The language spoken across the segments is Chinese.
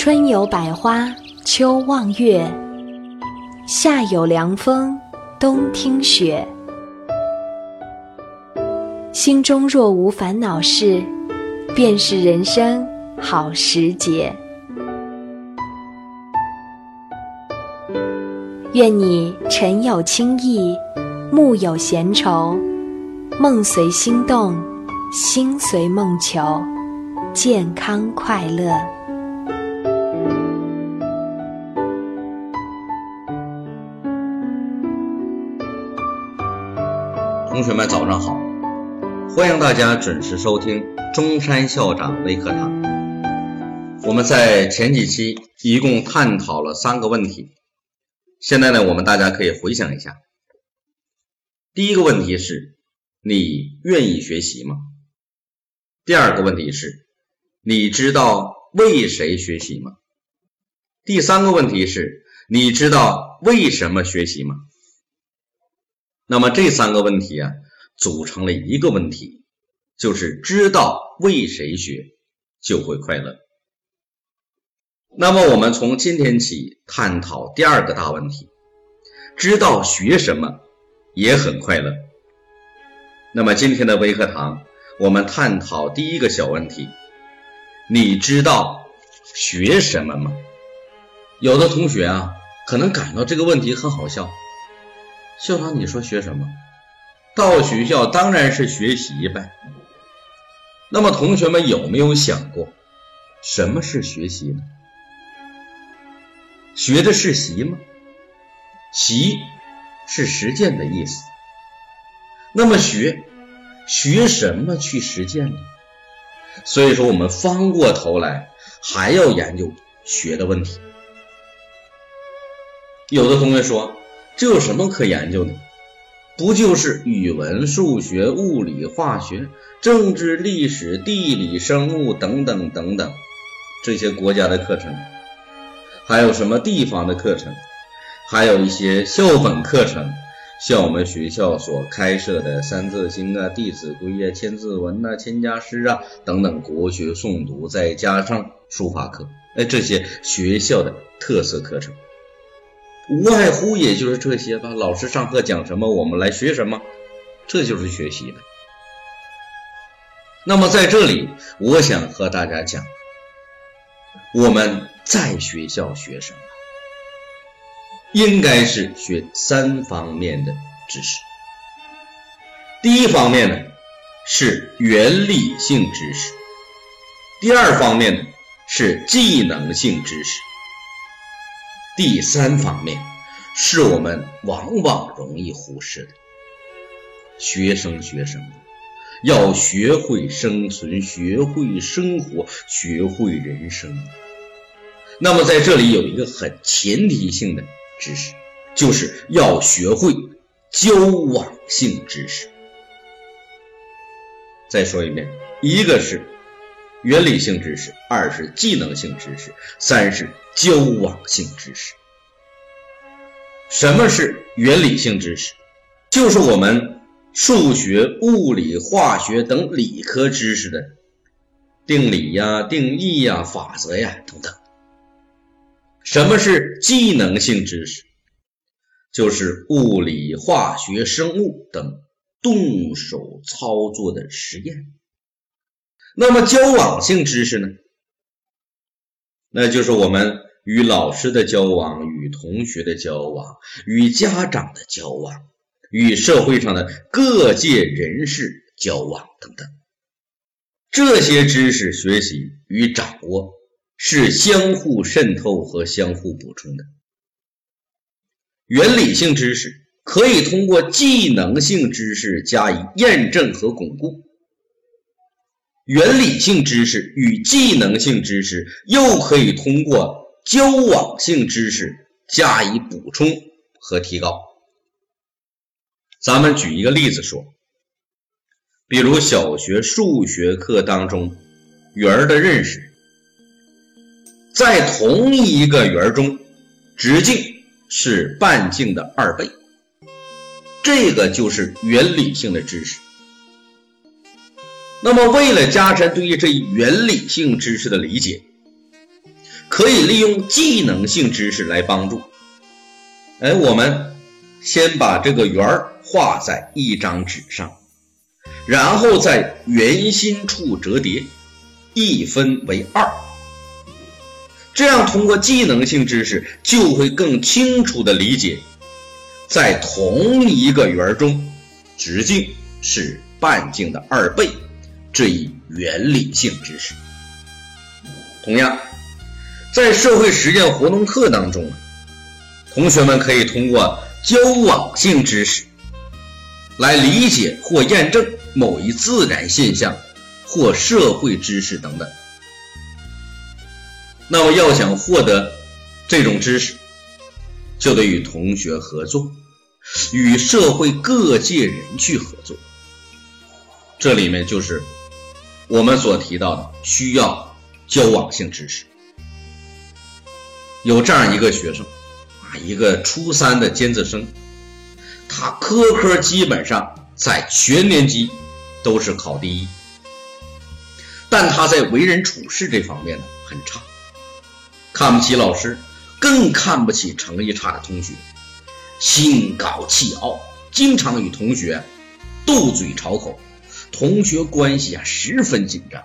春有百花，秋望月，夏有凉风，冬听雪。心中若无烦恼事，便是人生好时节。愿你晨有清意，暮有闲愁，梦随心动，心随梦求，健康快乐。同学们早上好，欢迎大家准时收听中山校长微课堂。我们在前几期一共探讨了三个问题。现在呢，我们大家可以回想一下。第一个问题是：你愿意学习吗？第二个问题是：你知道为谁学习吗？第三个问题是：你知道为什么学习吗？那么这三个问题啊，组成了一个问题，就是知道为谁学就会快乐。那么我们从今天起探讨第二个大问题：知道学什么也很快乐。那么今天的微课堂，我们探讨第一个小问题：你知道学什么吗？有的同学啊，可能感到这个问题很好笑。校长，你说学什么？到学校当然是学习呗。那么同学们有没有想过，什么是学习呢？学的是习吗？习是实践的意思。那么学学什么去实践呢？所以说，我们翻过头来还要研究学的问题。有的同学说，这有什么可研究的？不就是语文、数学、物理、化学、政治、历史、地理、生物等等等等这些国家的课程？还有什么地方的课程？还有一些校本课程，像我们学校所开设的《三字经》啊、《弟子规》啊、《千字文》呐、《千家诗》啊等等国学诵读，再加上书法课，哎，这些学校的特色课程，无外乎也就是这些吧。老师上课讲什么，我们来学什么，这就是学习的。那么在这里，我想和大家讲，我们。在学校学什么？应该是学三方面的知识。第一方面呢是原理性知识，第二方面呢是技能性知识，第三方面是我们往往容易忽视的。学生学生？要学会生存，学会生活，学会人生。那么在这里有一个很前提性的知识，就是要学会交往性知识。再说一遍，一个是原理性知识，二是技能性知识，三是交往性知识。什么是原理性知识？就是我们数学、物理、化学等理科知识的定理呀、定义呀、法则呀等等。什么是技能性知识？就是物理、化学、生物等动手操作的实验。那么交往性知识呢？那就是我们与老师的交往、与同学的交往、与家长的交往、与社会上的各界人士交往等等。这些知识学习与掌握。是相互渗透和相互补充的。原理性知识可以通过技能性知识加以验证和巩固，原理性知识与技能性知识又可以通过交往性知识加以补充和提高。咱们举一个例子说，比如小学数学课当中，圆的认识。在同一个圆中，直径是半径的二倍，这个就是原理性的知识。那么，为了加深对于这一原理性知识的理解，可以利用技能性知识来帮助。哎，我们先把这个圆画在一张纸上，然后在圆心处折叠，一分为二。这样通过技能性知识，就会更清楚的理解，在同一个圆中，直径是半径的二倍这一原理性知识。同样，在社会实践活动课当中。同学们可以通过交往性知识来理解或验证某一自然现象或社会知识等等。那么，要想获得这种知识，就得与同学合作，与社会各界人去合作。这里面就是我们所提到的需要交往性知识。有这样一个学生。啊一个初三的尖子生，他科科基本上在全年级都是考第一，但他在为人处事这方面呢很差，看不起老师，更看不起成绩差的同学，心高气傲，经常与同学斗嘴吵口，同学关系啊十分紧张。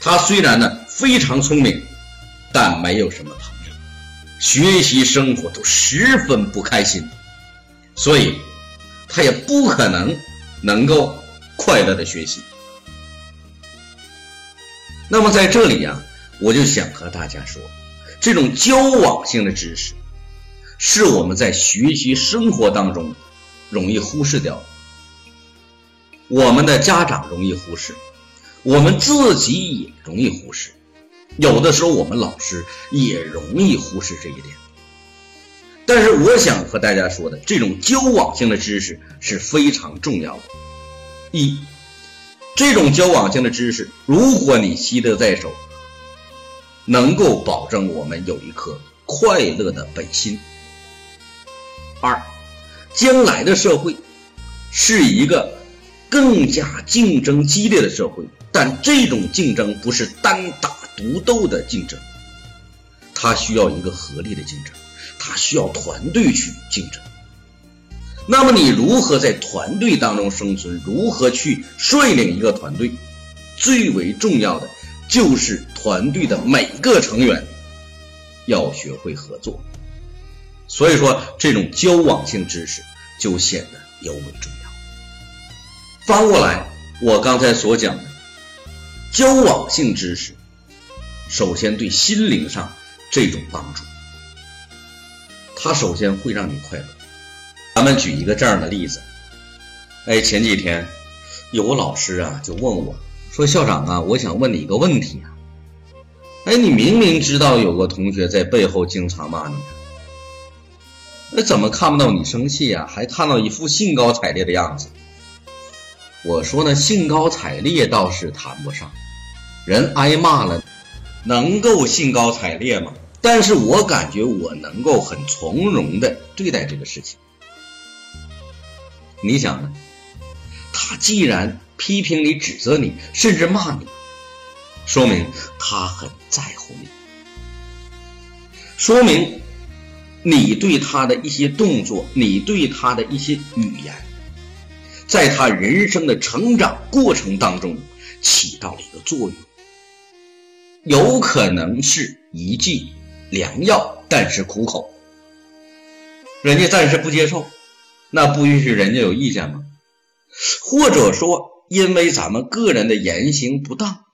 他虽然呢非常聪明，但没有什么朋友。学习生活都十分不开心，所以他也不可能能够快乐的学习。那么在这里呀，我就想和大家说，这种交往性的知识，是我们在学习生活当中容易忽视掉的，我们的家长容易忽视，我们自己也容易忽视。有的时候，我们老师也容易忽视这一点。但是，我想和大家说的，这种交往性的知识是非常重要的。一，这种交往性的知识，如果你习得在手，能够保证我们有一颗快乐的本心。二，将来的社会是一个更加竞争激烈的社会，但这种竞争不是单打。独斗的竞争，它需要一个合力的竞争，它需要团队去竞争。那么你如何在团队当中生存？如何去率领一个团队？最为重要的就是团队的每个成员要学会合作。所以说，这种交往性知识就显得尤为重要。翻过来，我刚才所讲的交往性知识。首先，对心灵上这种帮助，它首先会让你快乐。咱们举一个这样的例子，哎，前几天有个老师啊，就问我说：“校长啊，我想问你一个问题啊，哎，你明明知道有个同学在背后经常骂你，那怎么看不到你生气啊？还看到一副兴高采烈的样子？”我说呢，兴高采烈倒是谈不上，人挨骂了。能够兴高采烈吗？但是我感觉我能够很从容的对待这个事情。你想呢？他既然批评你、指责你，甚至骂你，说明他很在乎你，说明你对他的一些动作、你对他的一些语言，在他人生的成长过程当中起到了一个作用。有可能是一剂良药，但是苦口。人家暂时不接受，那不允许人家有意见吗？或者说，因为咱们个人的言行不当，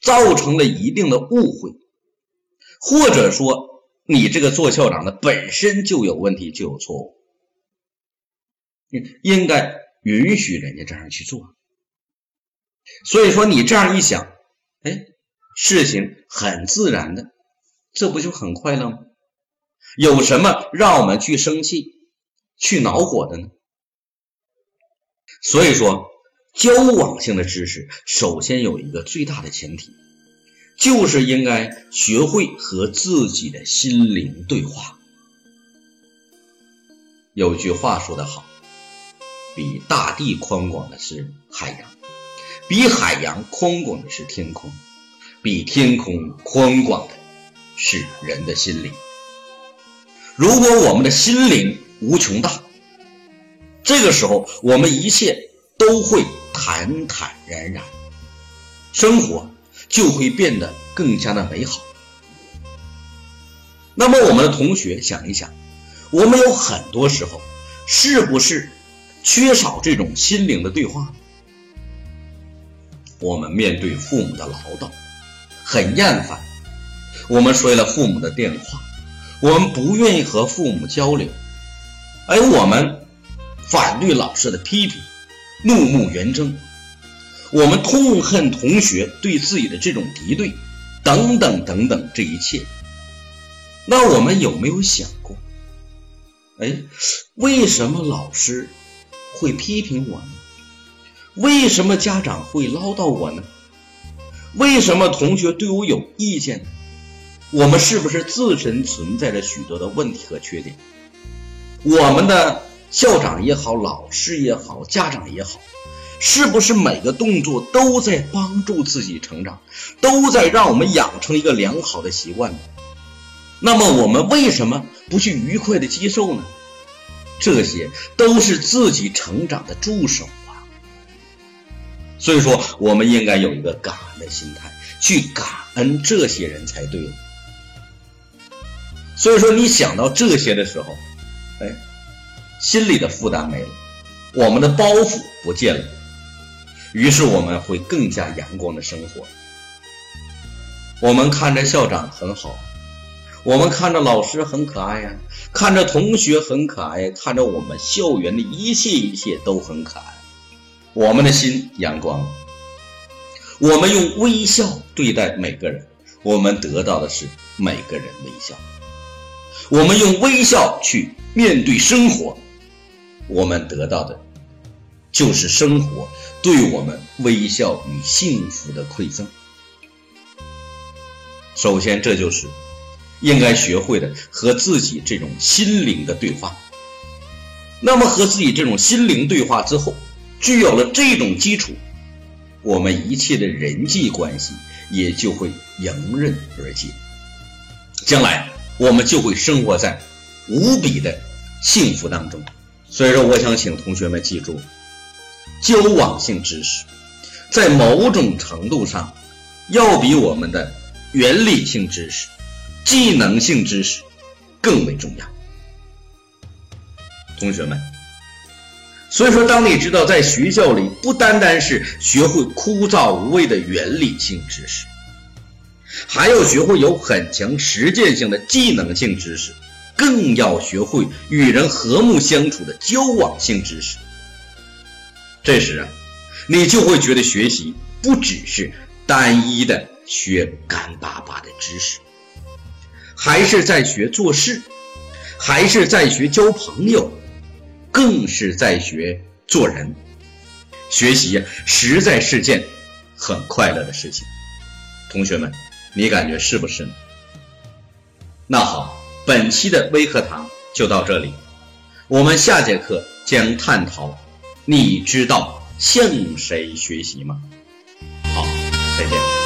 造成了一定的误会，或者说你这个做校长的本身就有问题，就有错误，应该允许人家这样去做。所以说，你这样一想，哎。事情很自然的，这不就很快乐吗？有什么让我们去生气、去恼火的呢？所以说，交往性的知识首先有一个最大的前提，就是应该学会和自己的心灵对话。有句话说得好：“比大地宽广的是海洋，比海洋宽广的是天空。”比天空宽广的是人的心灵。如果我们的心灵无穷大，这个时候我们一切都会坦坦然然，生活就会变得更加的美好。那么，我们的同学想一想，我们有很多时候是不是缺少这种心灵的对话？我们面对父母的唠叨很厌烦，我们摔了父母的电话，我们不愿意和父母交流，而我们反对老师的批评，怒目圆睁，我们痛恨同学对自己的这种敌对，等等等等，这一切。那我们有没有想过，哎，为什么老师会批评我呢？为什么家长会唠叨我呢？为什么同学对我有意见呢？我们是不是自身存在着许多的问题和缺点？我们的校长也好，老师也好，家长也好，是不是每个动作都在帮助自己成长，都在让我们养成一个良好的习惯呢？那么我们为什么不去愉快的接受呢？这些都是自己成长的助手啊。所以说，我们应该有一个感恩的心态，去感恩这些人才对。所以说，你想到这些的时候，哎，心里的负担没了，我们的包袱不见了，于是我们会更加阳光的生活。我们看着校长很好。我们看着老师很可爱呀，看着同学很可爱，看着我们校园的一切一切都很可爱，我们的心阳光。我们用微笑对待每个人，我们得到的是每个人微笑。我们用微笑去面对生活，我们得到的就是生活对我们微笑与幸福的馈赠。首先，这就是。应该学会的和自己这种心灵的对话。那么和自己这种心灵对话之后，具有了这种基础，我们一切的人际关系也就会迎刃而解。将来我们就会生活在无比的幸福当中。所以说，我想请同学们记住，交往性知识在某种程度上要比我们的原理性知识。技能性知识更为重要，同学们。所以说，当你知道在学校里不单单是学会枯燥无味的原理性知识，还要学会有很强实践性的技能性知识，更要学会与人和睦相处的交往性知识。这时啊，你就会觉得学习不只是单一的学干巴巴的知识。还是在学做事，还是在学交朋友，更是在学做人。学习实在是件很快乐的事情。同学们，你感觉是不是呢？那好，本期的微课堂就到这里，我们下节课将探讨：你知道向谁学习吗？好，再见。